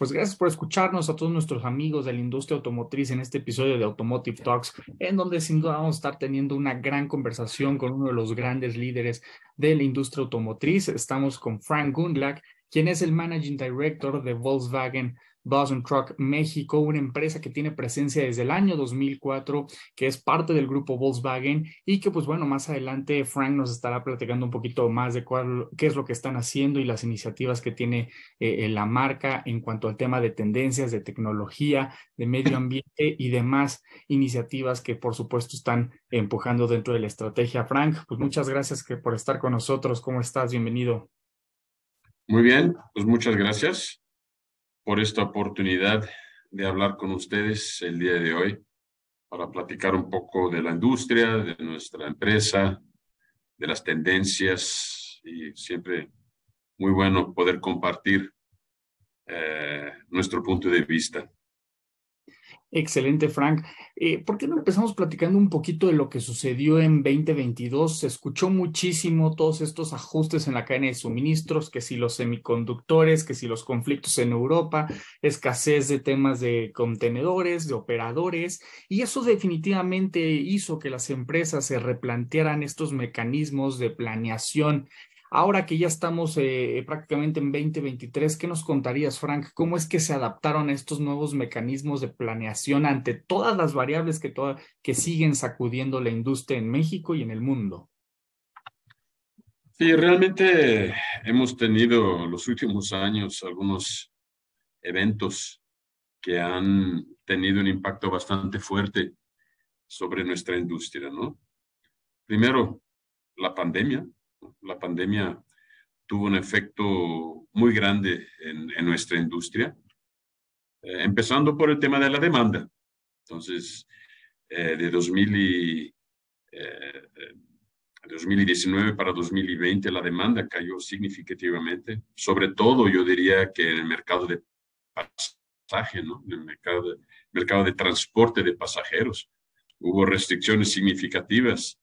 Pues gracias por escucharnos a todos nuestros amigos de la industria automotriz en este episodio de Automotive Talks, en donde sin duda vamos a estar teniendo una gran conversación con uno de los grandes líderes de la industria automotriz. Estamos con Frank Gundlach, quien es el Managing Director de Volkswagen Bus Truck México, una empresa que tiene presencia desde el año 2004, que es parte del grupo Volkswagen y que pues bueno, más adelante Frank nos estará platicando un poquito más de cuál, qué es lo que están haciendo y las iniciativas que tiene eh, la marca en cuanto al tema de tendencias, de tecnología, de medio ambiente y demás iniciativas que por supuesto están empujando dentro de la estrategia. Frank, pues muchas gracias por estar con nosotros. ¿Cómo estás? Bienvenido. Muy bien, pues muchas gracias por esta oportunidad de hablar con ustedes el día de hoy para platicar un poco de la industria, de nuestra empresa, de las tendencias y siempre muy bueno poder compartir eh, nuestro punto de vista. Excelente, Frank. Eh, ¿Por qué no empezamos platicando un poquito de lo que sucedió en 2022? Se escuchó muchísimo todos estos ajustes en la cadena de suministros, que si los semiconductores, que si los conflictos en Europa, escasez de temas de contenedores, de operadores, y eso definitivamente hizo que las empresas se replantearan estos mecanismos de planeación Ahora que ya estamos eh, prácticamente en 2023, ¿qué nos contarías, Frank? ¿Cómo es que se adaptaron a estos nuevos mecanismos de planeación ante todas las variables que, que siguen sacudiendo la industria en México y en el mundo? Sí, realmente hemos tenido los últimos años algunos eventos que han tenido un impacto bastante fuerte sobre nuestra industria, ¿no? Primero, la pandemia, la pandemia tuvo un efecto muy grande en, nuestra industria, eh, empezando por el tema de la demanda. Entonces, eh, de 2000 2019 eh, para 2020 la demanda cayó significativamente, sobre todo yo diría que en el mercado de pasaje, ¿no? en el mercado de, mercado de transporte de pasajeros. Hubo restricciones significativas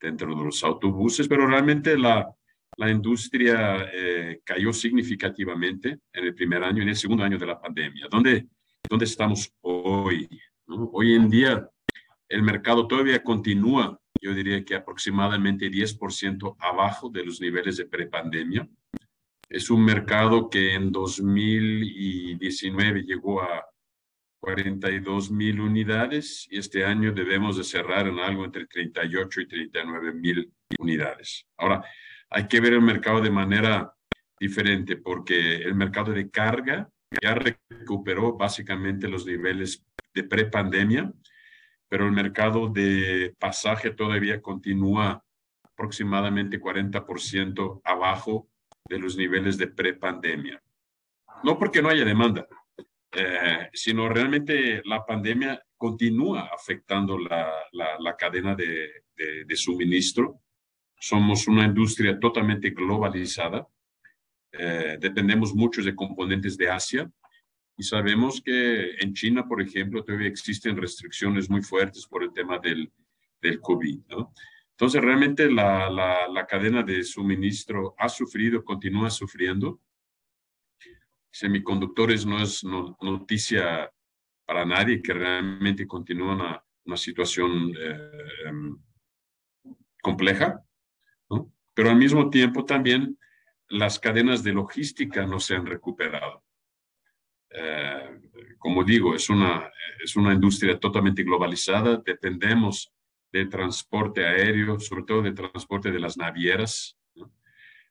dentro de los autobuses, pero realmente la, la industria eh, cayó significativamente en el primer año y en el segundo año de la pandemia. ¿Dónde, dónde estamos hoy? Hoy en día el mercado todavía continúa, yo diría que aproximadamente 10% abajo de los niveles de prepandemia. Es un mercado que en 2019 llegó a 42 mil unidades y este año debemos de cerrar en algo entre 38 y 39 mil unidades. Ahora, hay que ver el mercado de manera diferente porque el mercado de carga ya recuperó básicamente los niveles de prepandemia, pero el mercado de pasaje todavía continúa aproximadamente 40% abajo de los niveles de prepandemia. No porque no haya demanda, eh, sino realmente la pandemia continúa afectando la, la, cadena de, de, suministro. Somos una industria totalmente globalizada. Eh, dependemos mucho de componentes de Asia y sabemos que en China, por ejemplo, todavía existen restricciones muy fuertes por el tema del, del COVID. ¿no? Entonces, realmente la, la, la cadena de suministro ha sufrido, continúa sufriendo semiconductores no es noticia para nadie, que realmente continúa una, una situación eh, em, compleja, pero al mismo tiempo también las cadenas de logística no se han recuperado. Eh, como digo, es una, es una industria totalmente globalizada, dependemos de transporte aéreo, sobre todo de transporte de las navieras,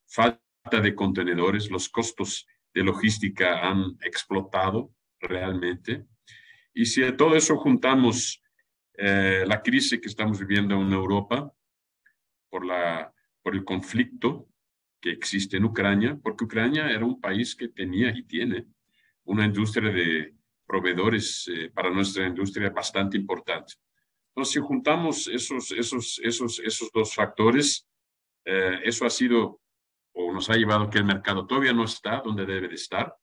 falta de contenedores, los costos de logística han explotado realmente. Y si a todo eso juntamos eh, la crisis que estamos viviendo en Europa por, la, por el conflicto que existe en Ucrania, porque Ucrania era un país que tenía y tiene una industria de proveedores eh, para nuestra industria bastante importante. Entonces, si juntamos esos, esos, esos, esos dos factores, eh, eso ha sido o nos ha llevado que el mercado todavía no está donde debe de estar.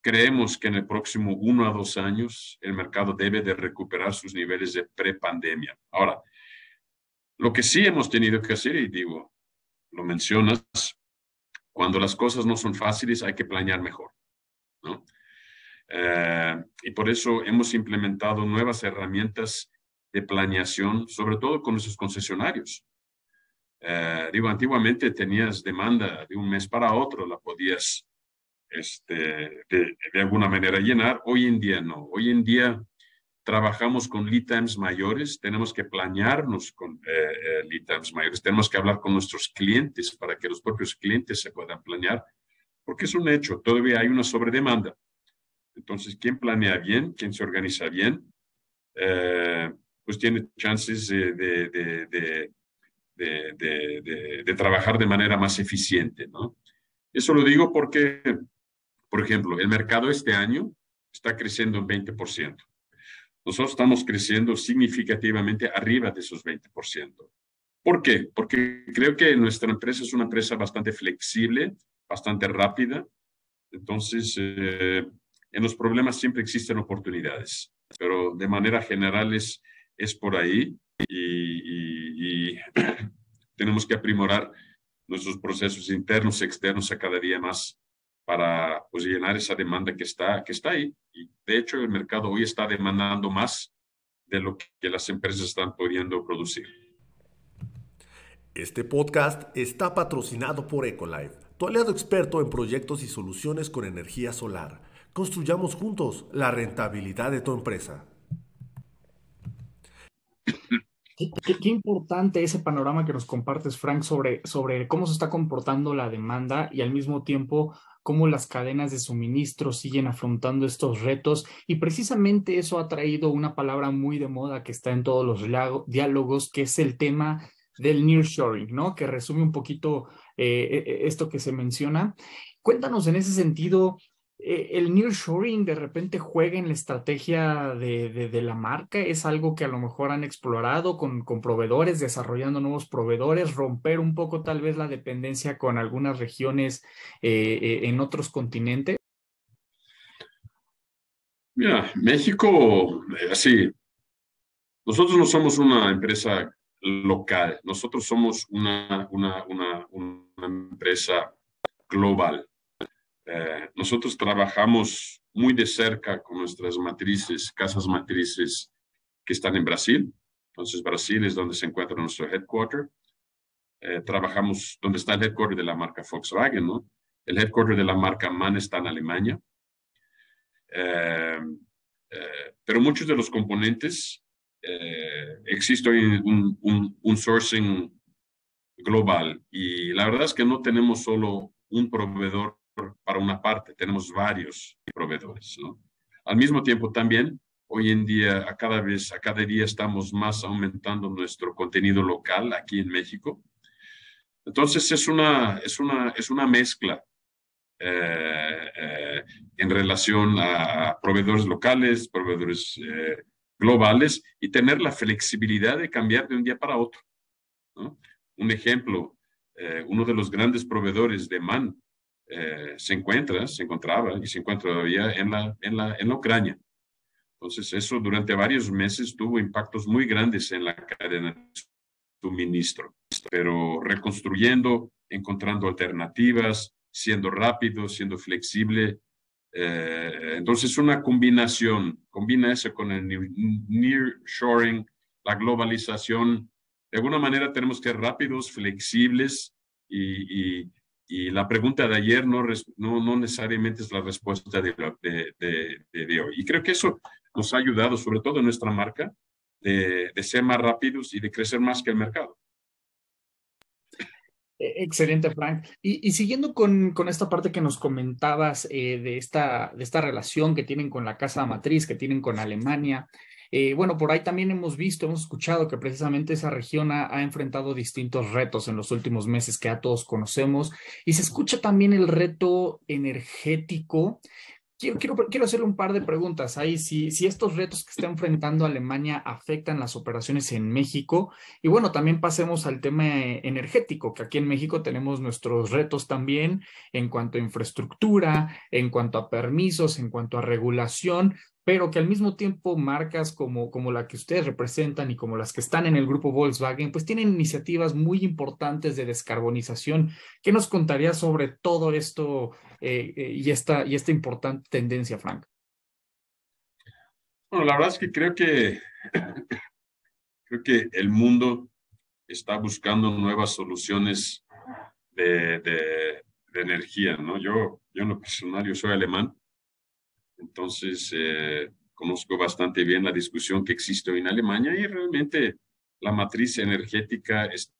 Creemos que en el próximo uno a dos años el mercado debe de recuperar sus niveles de prepandemia. Ahora, lo que sí hemos tenido que hacer, y digo, lo mencionas, cuando las cosas no son fáciles hay que planear mejor. ¿no? Eh, y por eso hemos implementado nuevas herramientas de planeación, sobre todo con nuestros concesionarios. Eh, digo, antiguamente tenías demanda de un mes para otro, la podías este, de, de, alguna manera llenar. Hoy en día no. Hoy en día trabajamos con lead times mayores, tenemos que planearnos con eh, eh, lead times mayores, tenemos que hablar con nuestros clientes para que los propios clientes se puedan planear, porque es un hecho, todavía hay una sobredemanda. Entonces, quien planea bien, quien se organiza bien, eh, pues tiene chances de, de, de, de, trabajar de manera más eficiente, ¿no? Eso lo digo porque, por ejemplo, el mercado este año está creciendo en 20% nosotros estamos creciendo significativamente arriba de esos 20%. ¿Por qué? Porque creo que nuestra empresa es una empresa bastante flexible, bastante rápida. Entonces, eh, en los problemas siempre existen oportunidades, pero de manera general es, es por ahí y, y tenemos que aprimorar nuestros procesos internos, externos a cada día más para pues, llenar esa demanda que está, que está ahí. Y de hecho, el mercado hoy está demandando más de lo que las empresas están pudiendo producir. Este podcast está patrocinado por Ecolife, tu aliado experto en proyectos y soluciones con energía solar. Construyamos juntos la rentabilidad de tu empresa. Qué, importante ese panorama que nos compartes, Frank, sobre, sobre cómo se está comportando la demanda y al mismo tiempo cómo las cadenas de suministro siguen afrontando estos retos y precisamente eso ha traído una palabra muy de moda que está en todos los diálogos, que es el tema del nearshoring, ¿no? Que resume un poquito eh, e, e, esto que se menciona. Cuéntanos en ese sentido, eh, el nearshoring de repente juega en la estrategia de, la marca, es algo que a lo mejor han explorado con, proveedores, desarrollando nuevos proveedores, romper un poco tal vez la dependencia con algunas regiones eh, eh, en otros continentes. Mira, México, así, nosotros no somos una empresa local, nosotros somos una, una, una empresa global. Eh, nosotros trabajamos muy de cerca con nuestras matrices, casas matrices que están en Brasil. Entonces, Brasil es donde se encuentra nuestro headquarter. Eh, trabajamos donde está el headquarter de la marca Volkswagen, ¿no? El headquarter de la marca MAN está en Alemania. Eh, pero muchos de los componentes existe un, un, un sourcing global y la verdad es que no tenemos solo un proveedor para una parte, tenemos varios proveedores. ¿no? Al mismo tiempo también, hoy en día, a cada vez, a cada día estamos más aumentando nuestro contenido local aquí en México. Entonces es una, es una, es una mezcla eh, eh, en relación a proveedores locales, proveedores eh, globales y tener la flexibilidad de cambiar de un día para otro. ¿no? Un ejemplo, uno de los grandes proveedores de MAN eh, se encuentra, se encontraba y se encuentra todavía en la, en la, en la Ucrania. Entonces, eso durante varios meses tuvo impactos muy grandes en la cadena de suministro, pero reconstruyendo, encontrando alternativas, siendo rápido, siendo flexible. Eh, entonces, una combinación, combina eso con el nearshoring, la globalización. De alguna manera tenemos que ser rápidos, flexibles y, y y la pregunta de ayer no, no, no necesariamente es la respuesta de, de, de, hoy. Y creo que eso nos ha ayudado, sobre todo en nuestra marca, de, ser más rápidos y de crecer más que el mercado. E-, excelente, Frank. Y, y siguiendo con, con, esta parte que nos comentabas eh, de, esta, de esta relación que tienen con la casa matriz, que tienen con Alemania, eh, bueno, por ahí también hemos visto, hemos escuchado que precisamente esa región ha, enfrentado distintos retos en los últimos meses que a todos conocemos y se escucha también el reto energético. quiero, quiero, quiero hacerle un par de preguntas. Ahí, si, si estos retos que está enfrentando Alemania afectan las operaciones en México. Y bueno, también pasemos al tema energético, que aquí en México tenemos nuestros retos también en cuanto a infraestructura, en cuanto a permisos, en cuanto a regulación pero que al mismo tiempo marcas como, como la que ustedes representan y como las que están en el grupo Volkswagen, pues tienen iniciativas muy importantes de descarbonización. ¿Qué nos contaría sobre todo esto eh, eh, y, esta, y esta importante tendencia, Frank? Bueno, la verdad es que creo que creo que el mundo está buscando nuevas soluciones de, de, energía, ¿no? Yo, yo en lo personal, yo soy alemán entonces, eh, conozco bastante bien la discusión que existe hoy en Alemania y realmente la matriz energética está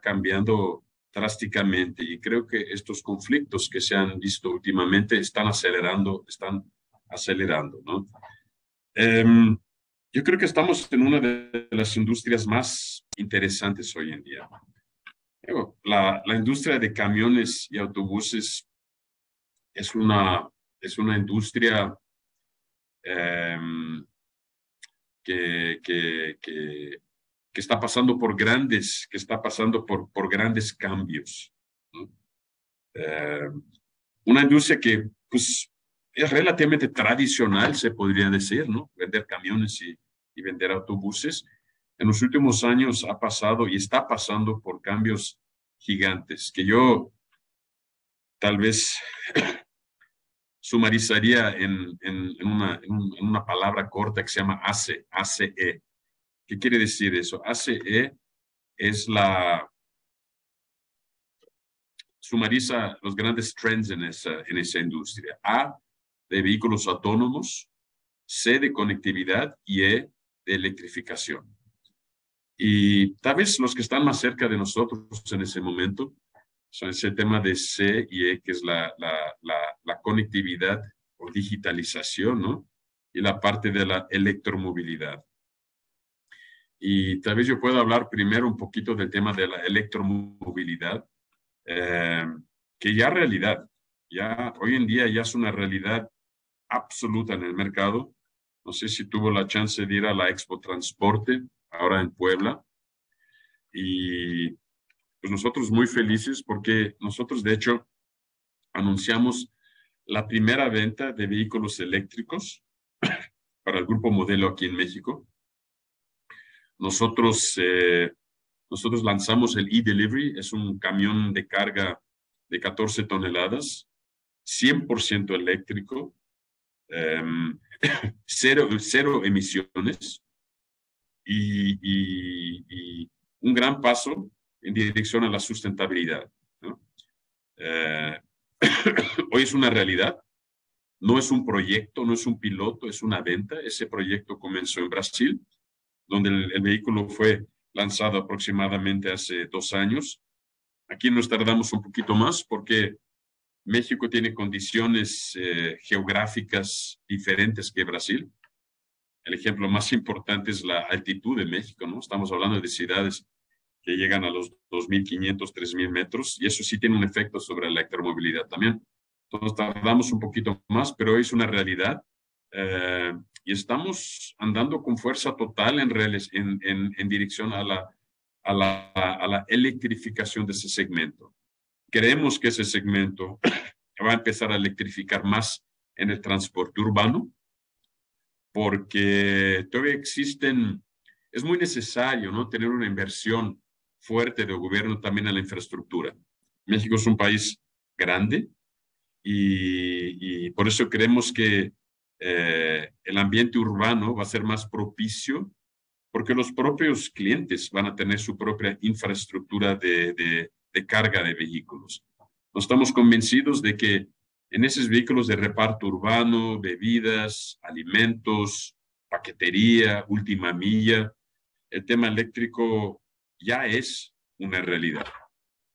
cambiando drásticamente y creo que estos conflictos que se han visto últimamente están acelerando, están acelerando, ¿no? Em, yo creo que estamos en una de las industrias más interesantes hoy en día. La, la industria de camiones y autobuses es una, es una industria Em, que, que, que, está pasando por grandes, que está pasando por, por grandes cambios. Em, una industria que pues, es relativamente tradicional, se podría decir, ¿no? Vender camiones y, y vender autobuses. En los últimos años ha pasado y está pasando por cambios gigantes que yo tal vez sumarizaría en, una, palabra corta que se llama ACE, ACE. ¿Qué quiere decir eso? ACE es la... sumariza los grandes trends en esa, en esa industria. A, de vehículos autónomos, C, de conectividad y E, de electrificación. Y tal vez los que están más cerca de nosotros en ese momento son ese tema de C y E, que es la, la, la, conectividad o digitalización, ¿no? Y la parte de la electromovilidad. Y tal vez yo pueda hablar primero un poquito del tema de la electromovilidad, eh, que ya realidad, ya hoy en día ya es una realidad absoluta en el mercado. No sé si tuvo la chance de ir a la Expo Transporte, ahora en Puebla, y pues nosotros muy felices porque nosotros de hecho anunciamos la primera venta de vehículos eléctricos para el grupo modelo aquí en México. Nosotros, eh, nosotros lanzamos el e-delivery, es un camión de carga de 14 toneladas, 100% eléctrico, em, cero, cero emisiones y, y, un gran paso en dirección a la sustentabilidad. Eh, hoy es una realidad, no es un proyecto, no es un piloto, es una venta. Ese proyecto comenzó en Brasil, donde el, vehículo fue lanzado aproximadamente hace dos años. Aquí nos tardamos un poquito más porque México tiene condiciones eh, geográficas diferentes que Brasil. El ejemplo más importante es la altitud de México, ¿no? Estamos hablando de ciudades que llegan a los 2.500, 3.000 metros, y eso sí tiene un efecto sobre la electromovilidad también. Entonces tardamos un poquito más, pero es una realidad eh, y estamos andando con fuerza total en, en, en, en dirección a la, a, la, a la electrificación de ese segmento. Creemos que ese segmento va a empezar a electrificar más en el transporte urbano, porque todavía existen, es muy necesario ¿no? tener una inversión fuerte de gobierno también a la infraestructura. México es un país grande y, por eso creemos que eh, el ambiente urbano va a ser más propicio porque los propios clientes van a tener su propia infraestructura de, de, carga de vehículos. Nos estamos convencidos de que en esos vehículos de reparto urbano, bebidas, alimentos, paquetería, última milla, el tema eléctrico ya es una realidad.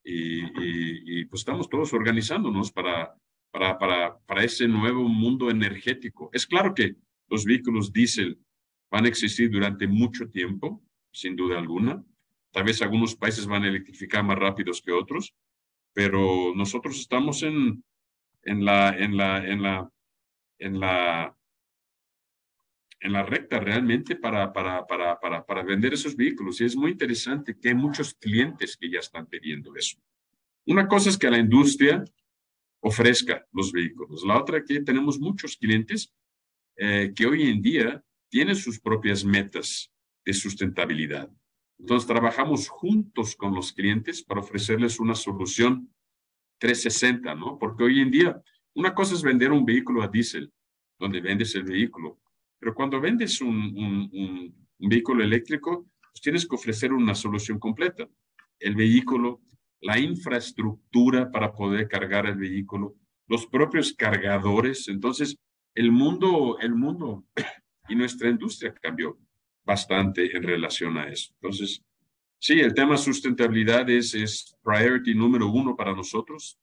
Y, pues estamos todos organizándonos para, para, para, para ese nuevo mundo energético. Es claro que los vehículos diésel van a existir durante mucho tiempo, sin duda alguna. Tal vez algunos países van a electrificar más rápidos que otros, pero nosotros estamos en, en, la, en, la, en, la, en la, en la recta realmente para, para, para, para, para vender esos vehículos. Y es muy interesante que hay muchos clientes que ya están pidiendo eso. Una cosa es que la industria ofrezca los vehículos. La otra que tenemos muchos clientes eh, que hoy en día tienen sus propias metas de sustentabilidad. Entonces, trabajamos juntos con los clientes para ofrecerles una solución 360, ¿no? Porque hoy en día, una cosa es vender un vehículo a diésel, donde vendes el vehículo, pero cuando vendes un, vehículo eléctrico, pues tienes que ofrecer una solución completa. El vehículo, la infraestructura para poder cargar el vehículo, los propios cargadores. Entonces, el mundo, el mundo y nuestra industria cambió bastante en relación a eso. Entonces, sí, el tema sustentabilidad es, es priority número uno para nosotros.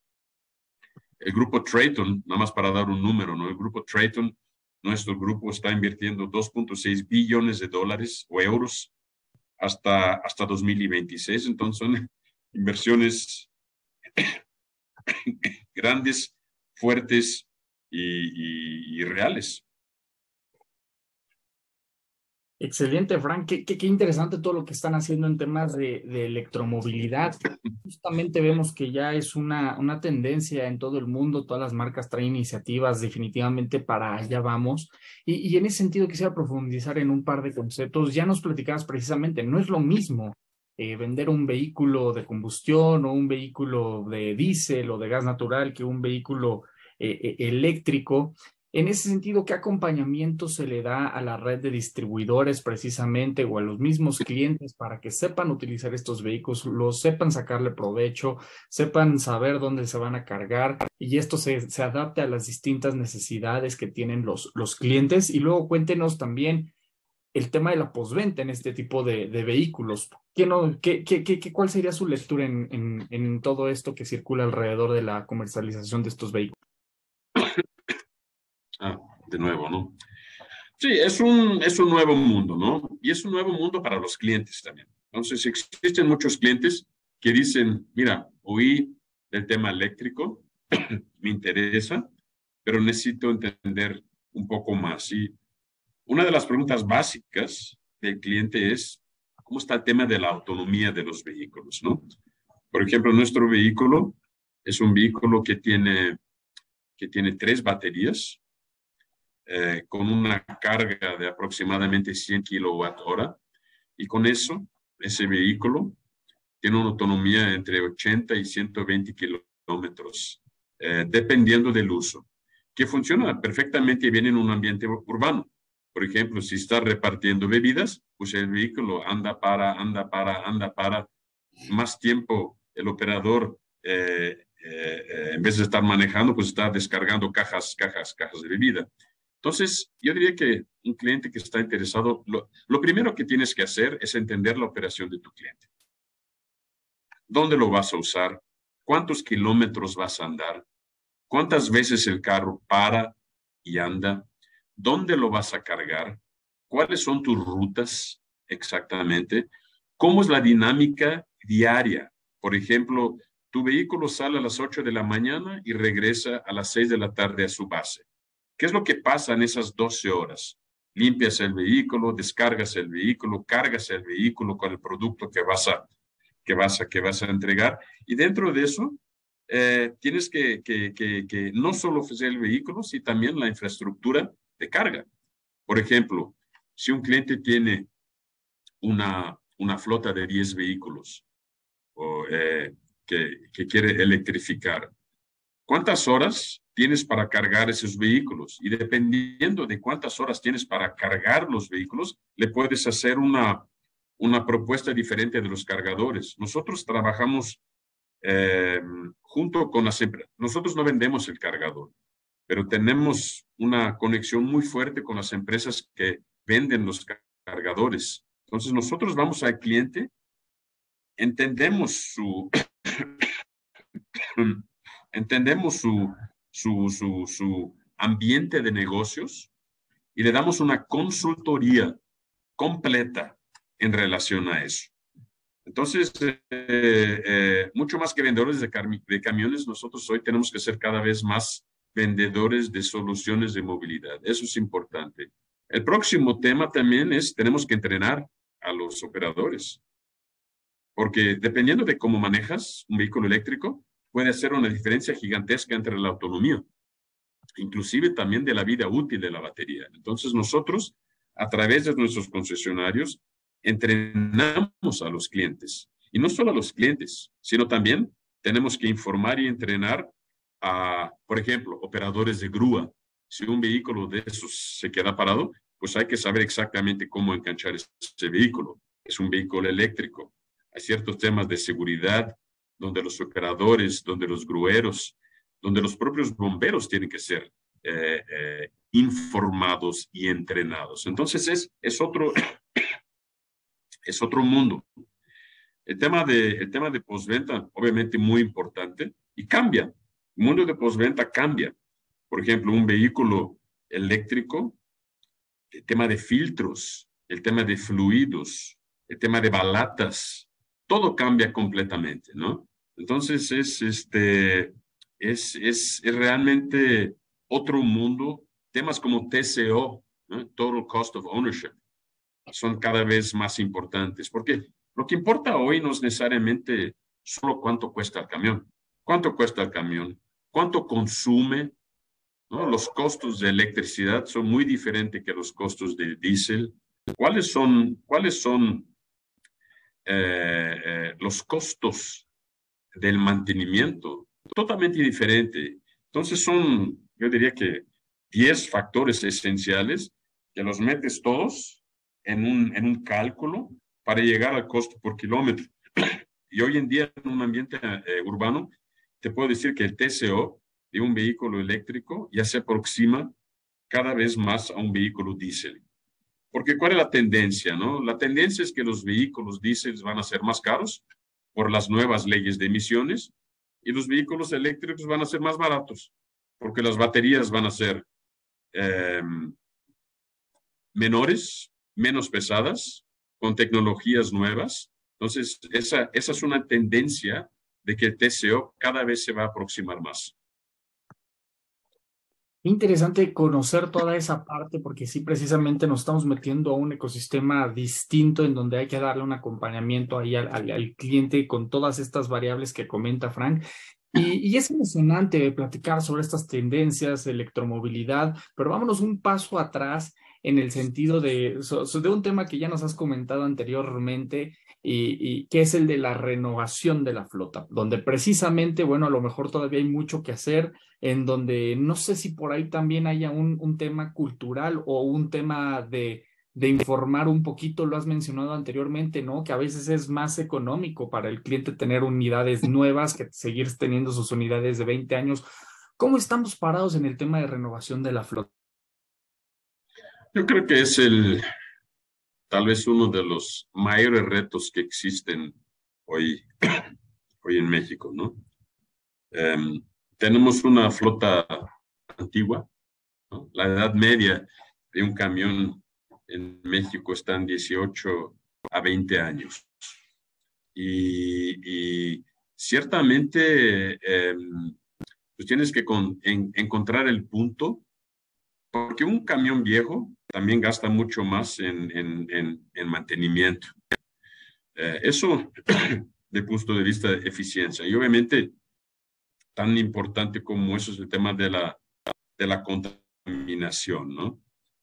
El grupo Trayton, nada más para dar un número, ¿no? El grupo Trayton nuestro grupo está invirtiendo 2.6 billones de dólares o euros hasta, hasta 2026. Entonces son inversiones grandes, fuertes y, y reales. Excelente, Frank. Qué, interesante todo lo que están haciendo en temas de, electromovilidad. Justamente vemos que ya es una, tendencia en todo el mundo. Todas las marcas traen iniciativas definitivamente para allá vamos. Y, y en ese sentido quisiera profundizar en un par de conceptos. Ya nos platicabas precisamente, no es lo mismo eh, vender un vehículo de combustión o un vehículo de diésel o de gas natural que un vehículo eh, eh eléctrico. En ese sentido, ¿qué acompañamiento se le da a la red de distribuidores precisamente o a los mismos clientes para que sepan utilizar estos vehículos, los sepan sacarle provecho, sepan saber dónde se van a cargar y esto se, adapte a las distintas necesidades que tienen los, los clientes? Y luego cuéntenos también el tema de la posventa en este tipo de, vehículos. ¿Qué no, qué, qué, qué, ¿Cuál sería su lectura en, en todo esto que circula alrededor de la comercialización de estos vehículos? Ah, de nuevo, ¿no? Sí, es un, es un nuevo mundo, ¿no? Y es un nuevo mundo para los clientes también. Entonces, existen muchos clientes que dicen, mira, oí del tema eléctrico, me interesa, pero necesito entender un poco más. Y una de las preguntas básicas del cliente es, ¿cómo está el tema de la autonomía de los vehículos, no? Por ejemplo, nuestro vehículo es un vehículo que tiene, que tiene tres baterías, eh, con una carga de aproximadamente 100 kilowatt hora y con eso ese vehículo tiene una autonomía entre 80 y 120 kilómetros, eh, dependiendo del uso, que funciona perfectamente bien en un ambiente urbano. Por ejemplo, si está repartiendo bebidas, pues el vehículo anda para, anda para, anda para más tiempo el operador eh, en vez de estar manejando, pues está descargando cajas, cajas, cajas de bebida. Entonces, yo diría que un cliente que está interesado, lo, primero que tienes que hacer es entender la operación de tu cliente. ¿Dónde lo vas a usar? ¿Cuántos kilómetros vas a andar? ¿Cuántas veces el carro para y anda? ¿Dónde lo vas a cargar? ¿Cuáles son tus rutas exactamente? ¿Cómo es la dinámica diaria? Por ejemplo, tu vehículo sale a las 8 de la mañana y regresa a las 6 de la tarde a su base. ¿Qué es lo que pasa en esas 12 horas? Limpias el vehículo, descargas el vehículo, cargas el vehículo con el producto que vas a, que vas a, que vas a entregar. Y dentro de eso, eh, tienes que, que, que, que, no solo ofrecer el vehículo, sino también la infraestructura de carga. Por ejemplo, si un cliente tiene una, una flota de 10 vehículos o, eh, que, que quiere electrificar, ¿cuántas horas tienes para cargar esos vehículos. Y dependiendo de cuántas horas tienes para cargar los vehículos, le puedes hacer una, una propuesta diferente de los cargadores. Nosotros trabajamos eh, junto con las empresas. Nosotros no vendemos el cargador, pero tenemos una conexión muy fuerte con las empresas que venden los cargadores. Entonces nosotros vamos al cliente, entendemos su, entendemos su, su, su, su ambiente de negocios y le damos una consultoría completa en relación a eso. Entonces, eh, eh, mucho más que vendedores de, de, camiones, nosotros hoy tenemos que ser cada vez más vendedores de soluciones de movilidad. Eso es importante. El próximo tema también es, tenemos que entrenar a los operadores, porque dependiendo de cómo manejas un vehículo eléctrico, puede hacer una diferencia gigantesca entre la autonomía, inclusive también de la vida útil de la batería. Entonces nosotros, a través de nuestros concesionarios, entrenamos a los clientes. Y no solo a los clientes, sino también tenemos que informar y entrenar a, por ejemplo, operadores de grúa. Si un vehículo de esos se queda parado, pues hay que saber exactamente cómo enganchar ese vehículo. Es un vehículo eléctrico. Hay ciertos temas de seguridad donde los operadores, donde los grueros, donde los propios bomberos tienen que ser eh, eh, informados y entrenados. Entonces es, es, otro, es otro mundo. El tema de, el tema de postventa, obviamente muy importante y cambia. El mundo de postventa cambia. Por ejemplo, un vehículo eléctrico, el tema de filtros, el tema de fluidos, el tema de balatas, todo cambia completamente, ¿no? Entonces es, este, es, es, realmente otro mundo. Temas como TCO, Total Cost of Ownership, son cada vez más importantes, porque lo que importa hoy no es necesariamente solo cuánto cuesta el camión. ¿Cuánto cuesta el camión? ¿Cuánto consume? Los costos de electricidad son muy diferentes que los costos de diésel. ¿Cuáles son, cuáles son eh, eh, los costos del mantenimiento? Totalmente diferente. Entonces son, yo diría que 10 factores esenciales que los metes todos en un, en un cálculo para llegar al costo por kilómetro. Y hoy en día, en un ambiente eh, urbano, te puedo decir que el TCO de un vehículo eléctrico ya se aproxima cada vez más a un vehículo diésel. Porque ¿cuál es la tendencia? No? La tendencia es que los vehículos diésel van a ser más caros por las nuevas leyes de emisiones y los vehículos eléctricos van a ser más baratos porque las baterías van a ser em, menores, menos pesadas con tecnologías nuevas. Entonces, esa, esa es una tendencia de que el TCO cada vez se va a aproximar más. Interesante conocer toda esa parte porque sí, precisamente nos estamos metiendo a un ecosistema distinto en donde hay que darle un acompañamiento ahí al, al, cliente con todas estas variables que comenta Frank. Y, y, es emocionante platicar sobre estas tendencias de electromovilidad, pero vámonos un paso atrás en el sentido de, de un tema que ya nos has comentado anteriormente y, que es el de la renovación de la flota, donde precisamente, bueno, a lo mejor todavía hay mucho que hacer, en donde no sé si por ahí también haya un, un tema cultural o un tema de, de informar un poquito, lo has mencionado anteriormente, ¿no? Que a veces es más económico para el cliente tener unidades nuevas que seguir teniendo sus unidades de 20 años. ¿Cómo estamos parados en el tema de renovación de la flota? Yo creo que es el, tal vez uno de los mayores retos que existen hoy, hoy en México, ¿no? Em, tenemos una flota antigua, La edad media de un camión en México está en 18 a 20 años. Y, ciertamente, em, pues tienes que encontrar el punto, porque un camión viejo también gasta mucho más en, en, en, mantenimiento. Eh, eso de punto de vista de eficiencia. Y obviamente, tan importante como eso es el tema de la, de la contaminación, ¿no?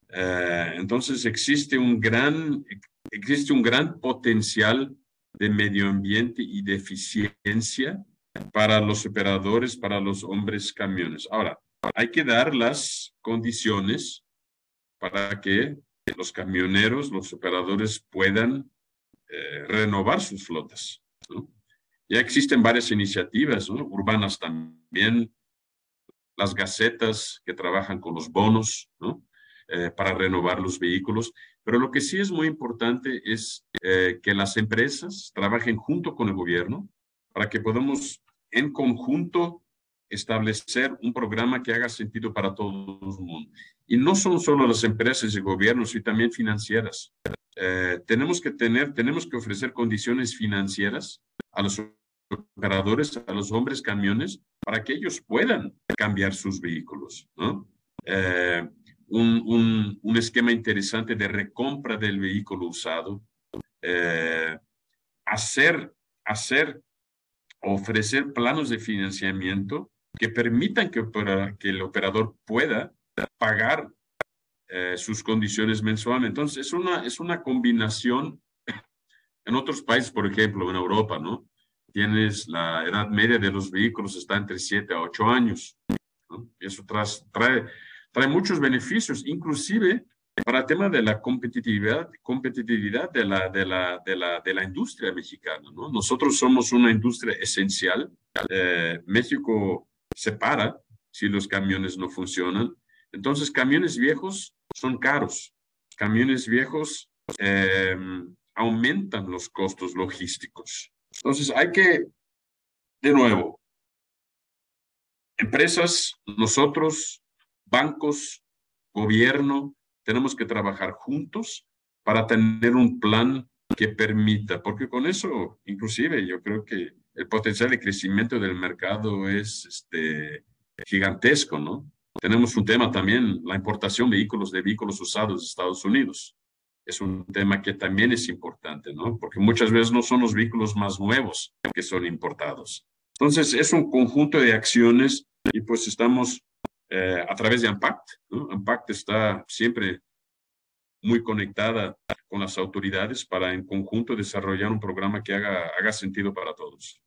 Eh, entonces, existe un, gran, existe un gran potencial de medio ambiente y de eficiencia para los operadores, para los hombres camiones. Ahora, hay que dar las condiciones para que los camioneros, los operadores puedan eh, renovar sus flotas. Ya existen varias iniciativas urbanas también, las gacetas que trabajan con los bonos eh, para renovar los vehículos, pero lo que sí es muy importante es eh, que las empresas trabajen junto con el gobierno para que podamos en conjunto establecer un programa que haga sentido para todo el mundo. Y no son solo las empresas y gobiernos, sino también financieras. Eh, tenemos que tener, tenemos que ofrecer condiciones financieras a los operadores, a los hombres camiones, para que ellos puedan cambiar sus vehículos, ¿no? Eh, un, un, esquema interesante de recompra del vehículo usado, eh, hacer, hacer, ofrecer planos de financiamiento que permitan que, que el operador pueda pagar eh, sus condiciones mensuales. Entonces, es una, es una combinación. En otros países, por ejemplo, en Europa, ¿no? Tienes la edad media de los vehículos está entre 7 a 8 años. Eso trae, trae muchos beneficios, inclusive para el tema de la competitividad, competitividad de, la, de, la, de, la, de la industria mexicana. ¿no? Nosotros somos una industria esencial. Eh, México se para si los camiones no funcionan. Entonces, camiones viejos son caros. Camiones viejos eh, aumentan los costos logísticos. Entonces, hay que, de nuevo, empresas, nosotros, bancos, gobierno, tenemos que trabajar juntos para tener un plan que permita, porque con eso, inclusive, yo creo que el potencial de crecimiento del mercado es este, gigantesco, ¿no? Tenemos un tema también, la importación de vehículos de vehículos usados de Estados Unidos. Es un tema que también es importante, ¿no? Porque muchas veces no son los vehículos más nuevos que son importados. Entonces, es un conjunto de acciones y pues estamos eh, a través de AMPACT. ¿no? AMPACT está siempre muy conectada con las autoridades para en conjunto desarrollar un programa que haga, haga sentido para todos.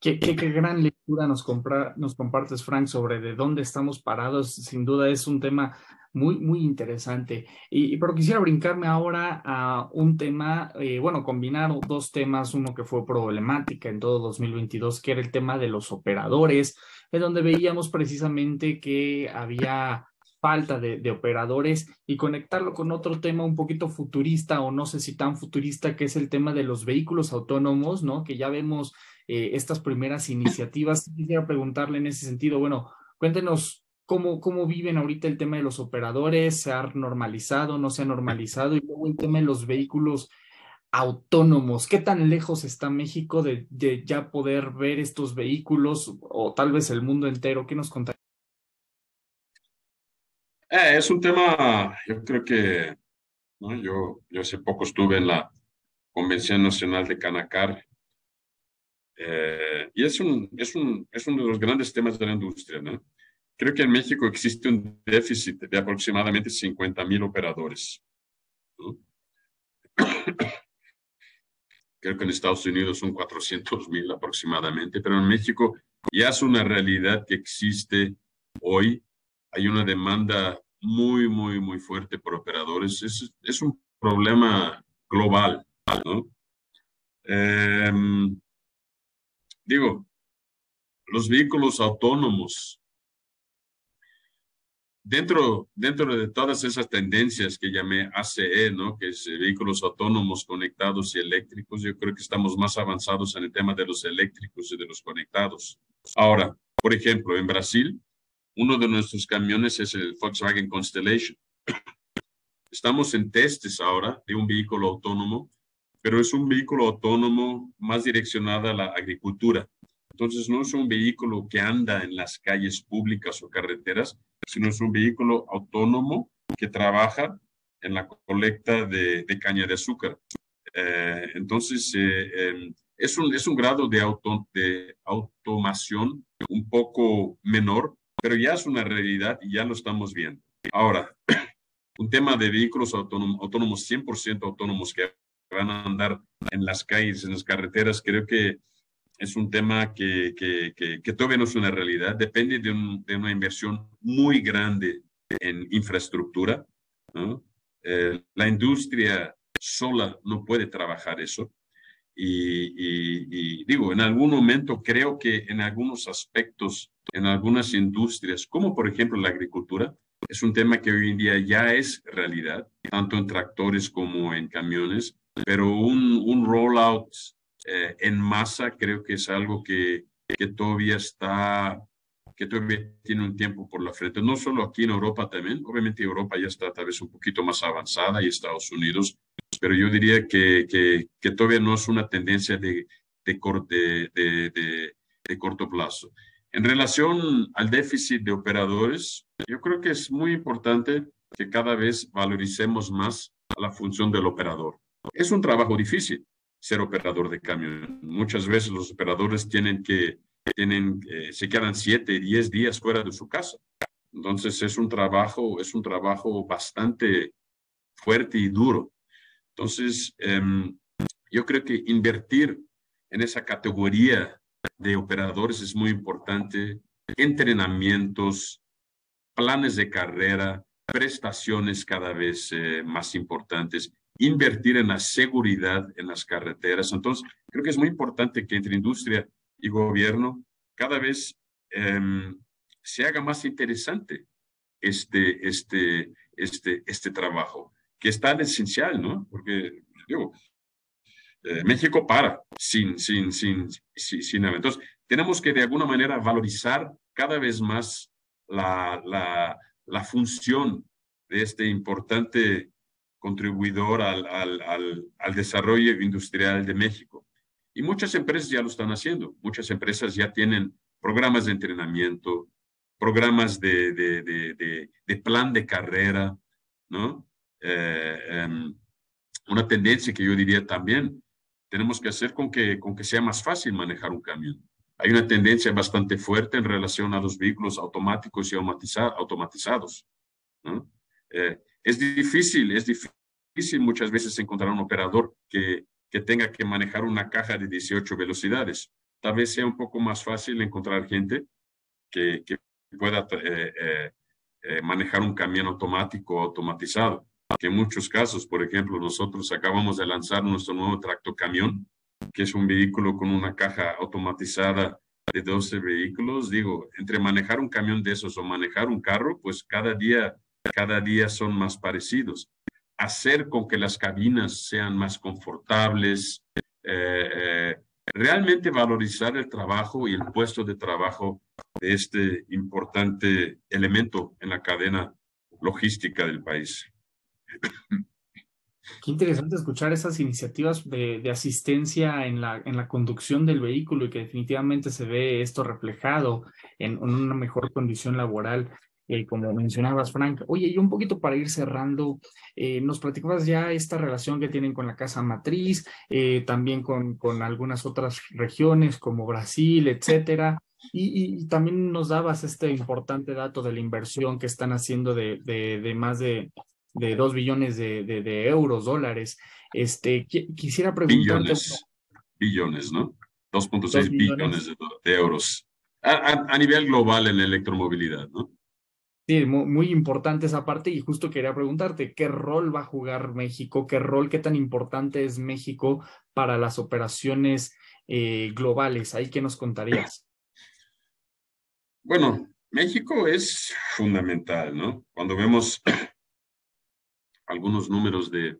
Qué, qué, gran lectura nos, compra, nos compartes, Frank, sobre de dónde estamos parados. Sin duda es un tema muy, muy interesante. Y, pero quisiera brincarme ahora a un tema, eh, bueno, combinar dos temas, uno que fue problemática en todo 2022, que era el tema de los operadores, en donde veíamos precisamente que había falta de, operadores y conectarlo con otro tema un poquito futurista o no sé si tan futurista, que es el tema de los vehículos autónomos, ¿no? Que ya vemos eh, estas primeras iniciativas. Quisiera preguntarle en ese sentido, bueno, cuéntenos cómo, cómo viven ahorita el tema de los operadores, se ha normalizado, no se ha normalizado, y luego el tema de los vehículos autónomos. ¿Qué tan lejos está México de, ya poder ver estos vehículos o tal vez el mundo entero? ¿Qué nos contaría? Eh, es un tema, yo creo que, ¿no? yo, yo hace poco estuve en la Convención Nacional de Canacar eh, y es, un, es, un, es uno de los grandes temas de la industria. ¿no? Creo que en México existe un déficit de aproximadamente 50 mil operadores. creo que en Estados Unidos son 400 mil aproximadamente, pero en México ya es una realidad que existe hoy. Hay una demanda muy, muy, muy fuerte por operadores. Es, es un problema global, ¿no? Em, digo, los vehículos autónomos dentro, dentro de todas esas tendencias que llamé ACE, ¿no? que es eh, vehículos autónomos conectados y eléctricos, yo creo que estamos más avanzados en el tema de los eléctricos y de los conectados. Ahora, por ejemplo, en Brasil, uno de nuestros camiones es el Volkswagen Constellation. Estamos en testes ahora de un vehículo autónomo, pero es un vehículo autónomo más direccionado a la agricultura. Entonces, no es un vehículo que anda en las calles públicas o carreteras, sino es un vehículo autónomo que trabaja en la colecta de, caña de azúcar. Eh, entonces, eh, em, es, un, es un grado de, auto, de automación un poco menor, pero ya es una realidad y ya lo estamos viendo. Ahora, un tema de vehículos autónomos, autónomos 100% autónomos que van a andar en las calles, en las carreteras, creo que es un tema que, que, que, todavía no es una realidad. Depende de, de una inversión muy grande en infraestructura. Eh, la industria sola no puede trabajar eso. Y, y, digo, en algún momento creo que en algunos aspectos, en algunas industrias, como por ejemplo la agricultura, es un tema que hoy en día ya es realidad, tanto en tractores como en camiones, pero un, un rollout eh, en masa creo que es algo que, que todavía está, que todavía tiene un tiempo por la frente. No solo aquí en Europa también, obviamente Europa ya está tal vez un poquito más avanzada y Estados Unidos, pero yo diría que, que, todavía no es una tendencia de, de, de, de corto plazo. En relación al déficit de operadores, yo creo que es muy importante que cada vez valoricemos más la función del operador. Es un trabajo difícil ser operador de camión. Muchas veces los operadores tienen que, tienen, eh, se quedan siete, diez días fuera de su casa. Entonces es un trabajo, es un trabajo bastante fuerte y duro. Entonces, em, yo creo que invertir en esa categoría de operadores es muy importante, entrenamientos, planes de carrera, prestaciones cada vez eh, más importantes, invertir en la seguridad en las carreteras. Entonces, creo que es muy importante que entre industria y gobierno cada vez em, se haga más interesante este, este, este, este trabajo, que es tan esencial, ¿no? Porque, digo, eh, México para sin, sin, sin, sin, sin Entonces, tenemos que de alguna manera valorizar cada vez más la, la, la función de este importante contribuidor al, al, al, al, desarrollo industrial de México. Y muchas empresas ya lo están haciendo. Muchas empresas ya tienen programas de entrenamiento, programas de, de, de, de plan de carrera, ¿no? Eh, em, una tendencia que yo diría también tenemos que hacer con que, con que sea más fácil manejar un camión. Hay una tendencia bastante fuerte en relación a los vehículos automáticos y automatizados. Eh, es difícil, es difícil muchas veces encontrar un operador que, que tenga que manejar una caja de 18 velocidades. Tal vez sea un poco más fácil encontrar gente que, que pueda eh, eh, manejar un camión automático o automatizado que en muchos casos, por ejemplo, nosotros acabamos de lanzar nuestro nuevo tracto camión, que es un vehículo con una caja automatizada de 12 vehículos. Digo, entre manejar un camión de esos o manejar un carro, pues cada día, cada día son más parecidos. Hacer con que las cabinas sean más confortables, eh, eh, realmente valorizar el trabajo y el puesto de trabajo de este importante elemento en la cadena logística del país. Qué interesante escuchar esas iniciativas de, de, asistencia en la, en la conducción del vehículo y que definitivamente se ve esto reflejado en, una mejor condición laboral. Eh, como mencionabas, Frank. Oye, y un poquito para ir cerrando, eh, nos platicabas ya esta relación que tienen con la casa matriz, eh, también con, con algunas otras regiones como Brasil, etcétera. Y, y, también nos dabas este importante dato de la inversión que están haciendo de, de, de más de de 2 billones de, de, euros, dólares. Este, quisiera preguntarte. Billones, billones ¿no? 2.6 billones, de, euros. A, a, nivel global en la electromovilidad, ¿no? Sí, muy, importante esa parte y justo quería preguntarte, ¿qué rol va a jugar México? ¿Qué rol, qué tan importante es México para las operaciones eh, globales? ¿Ahí qué nos contarías? Bueno, México es fundamental, ¿no? Cuando vemos algunos números de,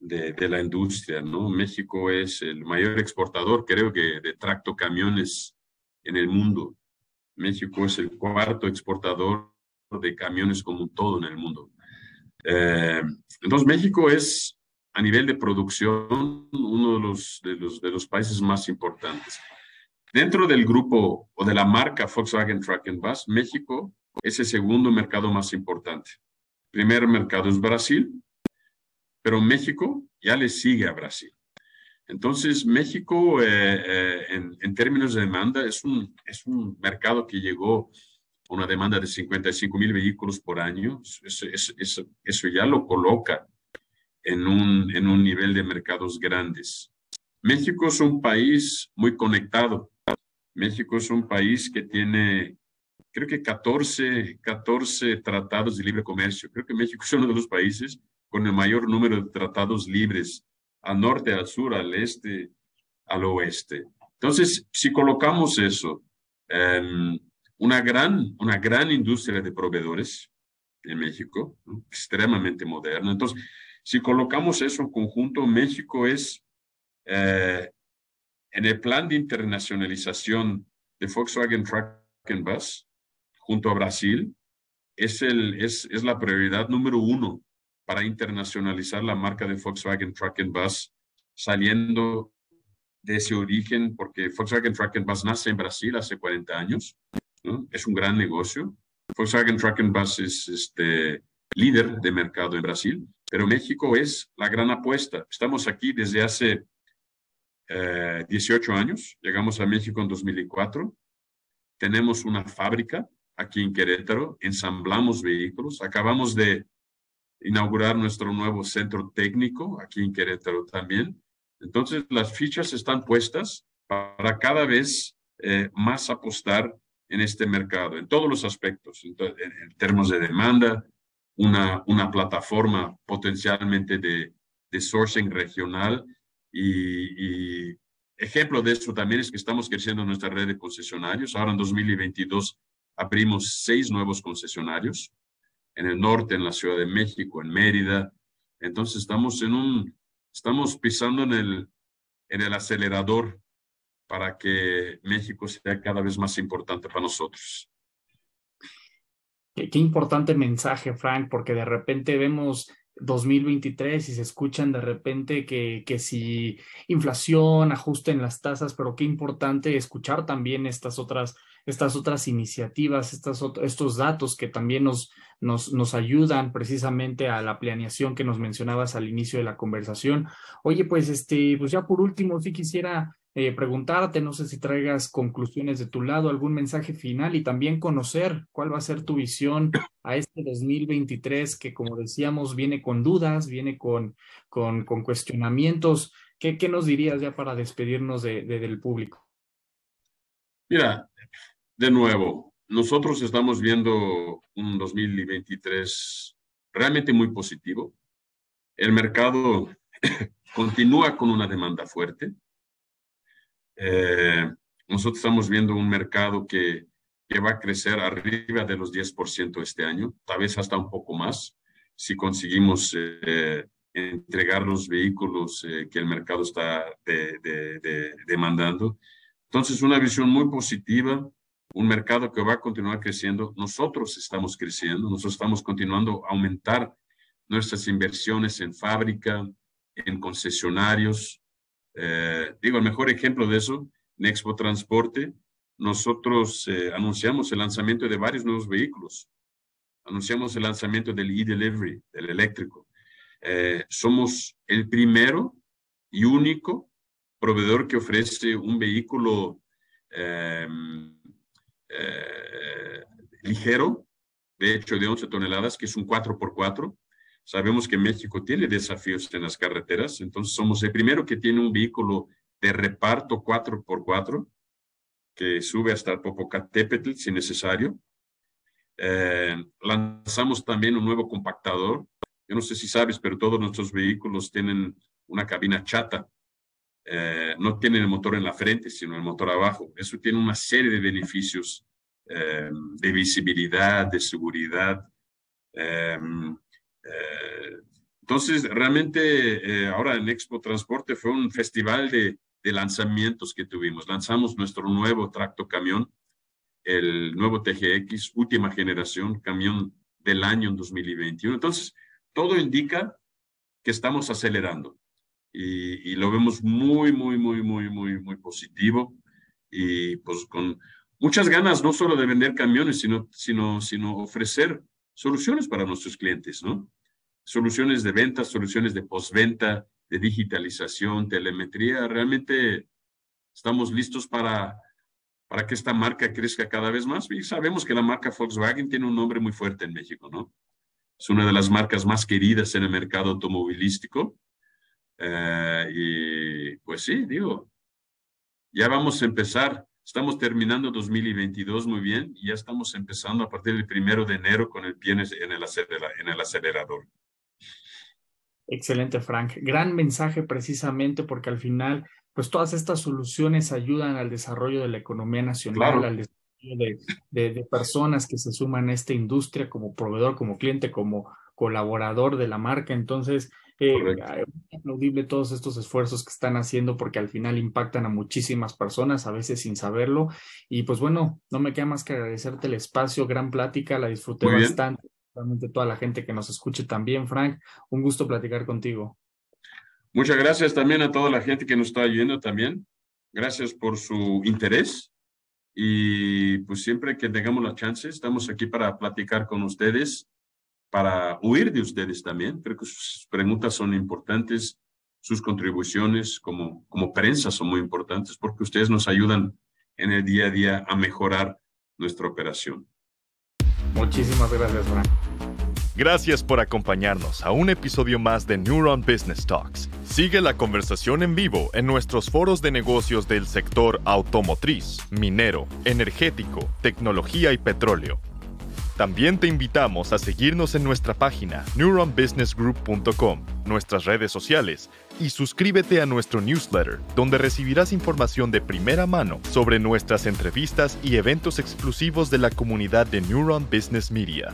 de, la industria, ¿no? México es el mayor exportador, creo que, de tractocamiones en el mundo. México es el cuarto exportador de camiones como todo en el mundo. Eh, entonces, México es, a nivel de producción, uno de los, de los, de los países más importantes. Dentro del grupo o de la marca Volkswagen Truck and Bus, México es el segundo mercado más importante primer mercado es Brasil, pero México ya le sigue a Brasil. Entonces, México, eh, eh, en, términos de demanda, es un, es un mercado que llegó a una demanda de 55 mil vehículos por año. Eso, eso, eso, ya lo coloca en un, en un nivel de mercados grandes. México es un país muy conectado. México es un país que tiene creo que 14, 14 tratados de libre comercio. Creo que México es uno de los países con el mayor número de tratados libres, al norte, al sur, al este, al oeste. Entonces, si colocamos eso, em, una, gran, una gran industria de proveedores en México, extremadamente moderna. Entonces, si colocamos eso en conjunto, México es, eh, en el plan de internacionalización de Volkswagen Truck and Bus, junto a Brasil, es, el, es, es la prioridad número uno para internacionalizar la marca de Volkswagen Truck and Bus, saliendo de ese origen, porque Volkswagen Truck and Bus nace en Brasil hace 40 años, es un gran negocio. Volkswagen Truck and Bus es este, líder de mercado en Brasil, pero México es la gran apuesta. Estamos aquí desde hace 18 eh, años, llegamos a México en 2004, tenemos una fábrica aquí en Querétaro, ensamblamos vehículos, acabamos de inaugurar nuestro nuevo centro técnico aquí en Querétaro también. Entonces, las fichas están puestas para cada vez eh, más apostar en este mercado, en todos los aspectos, en, términos de demanda, una, una plataforma potencialmente de, de sourcing regional y, ejemplo de eso también es que estamos creciendo nuestra red de concesionarios. Ahora en 2022 abrimos seis nuevos concesionarios en el norte, en la Ciudad de México, en Mérida. Entonces estamos en un, estamos pisando en el, en el acelerador para que México sea cada vez más importante para nosotros. Qué, importante mensaje, Frank, porque de repente vemos 2023 y se escuchan de repente que, que si inflación, ajusten las tasas, pero qué importante escuchar también estas otras, estas otras iniciativas, estas, estos datos que también nos, nos, nos ayudan precisamente a la planeación que nos mencionabas al inicio de la conversación. Oye, pues este, pues ya por último, sí quisiera eh, preguntarte, no sé si traigas conclusiones de tu lado, algún mensaje final y también conocer cuál va a ser tu visión a este 2023 que, como decíamos, viene con dudas, viene con, con, con cuestionamientos. ¿Qué, ¿Qué, nos dirías ya para despedirnos de, del público? Mira, de nuevo, nosotros estamos viendo un 2023 realmente muy positivo. El mercado continúa con una demanda fuerte eh, nosotros estamos viendo un mercado que, que, va a crecer arriba de los 10% este año, tal vez hasta un poco más, si conseguimos eh, entregar los vehículos eh, que el mercado está de, demandando. Entonces, una visión muy positiva, un mercado que va a continuar creciendo. Nosotros estamos creciendo, nosotros estamos continuando a aumentar nuestras inversiones en fábrica, en concesionarios, eh, digo, el mejor ejemplo de eso, en Expo Transporte, nosotros eh, anunciamos el lanzamiento de varios nuevos vehículos. Anunciamos el lanzamiento del e-delivery, del eléctrico. Eh, somos el primero y único proveedor que ofrece un vehículo em, ligero, de hecho de 11 toneladas, que es un 4x4, Sabemos que México tiene desafíos en las carreteras, entonces somos el primero que tiene un vehículo de reparto 4x4 que sube hasta Popocatépetl si necesario. Eh, lanzamos también un nuevo compactador. Yo no sé si sabes, pero todos nuestros vehículos tienen una cabina chata. Eh, no tienen el motor en la frente, sino el motor abajo. Eso tiene una serie de beneficios eh, de visibilidad, de seguridad. Eh, entonces, realmente eh, ahora en Expo Transporte fue un festival de, de, lanzamientos que tuvimos. Lanzamos nuestro nuevo tracto camión, el nuevo TGX, última generación, camión del año en 2021. Entonces, todo indica que estamos acelerando y, lo vemos muy, muy, muy, muy, muy, muy positivo y pues con muchas ganas no solo de vender camiones, sino, sino, sino ofrecer soluciones para nuestros clientes, ¿no? Soluciones de venta, soluciones de postventa, de digitalización, telemetría. Realmente estamos listos para, para que esta marca crezca cada vez más. Y sabemos que la marca Volkswagen tiene un nombre muy fuerte en México, ¿no? Es una de las marcas más queridas en el mercado automovilístico. Eh, y pues sí, digo, ya vamos a empezar Estamos terminando 2022 muy bien y ya estamos empezando a partir del primero de enero con el pie en el, acelerador. Excelente, Frank. Gran mensaje precisamente porque al final, pues todas estas soluciones ayudan al desarrollo de la economía nacional, al desarrollo de, de, personas que se suman a esta industria como proveedor, como cliente, como colaborador de la marca. Entonces, eh, aplaudible todos estos esfuerzos que están haciendo porque al final impactan a muchísimas personas, a veces sin saberlo. Y pues bueno, no me queda más que agradecerte el espacio, gran plática, la disfruté bastante. realmente toda la gente que nos escuche también. Frank, un gusto platicar contigo. Muchas gracias también a toda la gente que nos está oyendo también. Gracias por su interés. Y pues siempre que tengamos la chance, estamos aquí para platicar con ustedes, para huir de ustedes también. Creo que sus preguntas son importantes, sus contribuciones como, como prensa son muy importantes porque ustedes nos ayudan en el día a día a mejorar nuestra operación. Muchísimas gracias, Frank. Gracias por acompañarnos a un episodio más de Neuron Business Talks. Sigue la conversación en vivo en nuestros foros de negocios del sector automotriz, minero, energético, tecnología y petróleo. También te invitamos a seguirnos en nuestra página neuronbusinessgroup.com, nuestras redes sociales y suscríbete a nuestro newsletter, donde recibirás información de primera mano sobre nuestras entrevistas y eventos exclusivos de la comunidad de Neuron Business Media.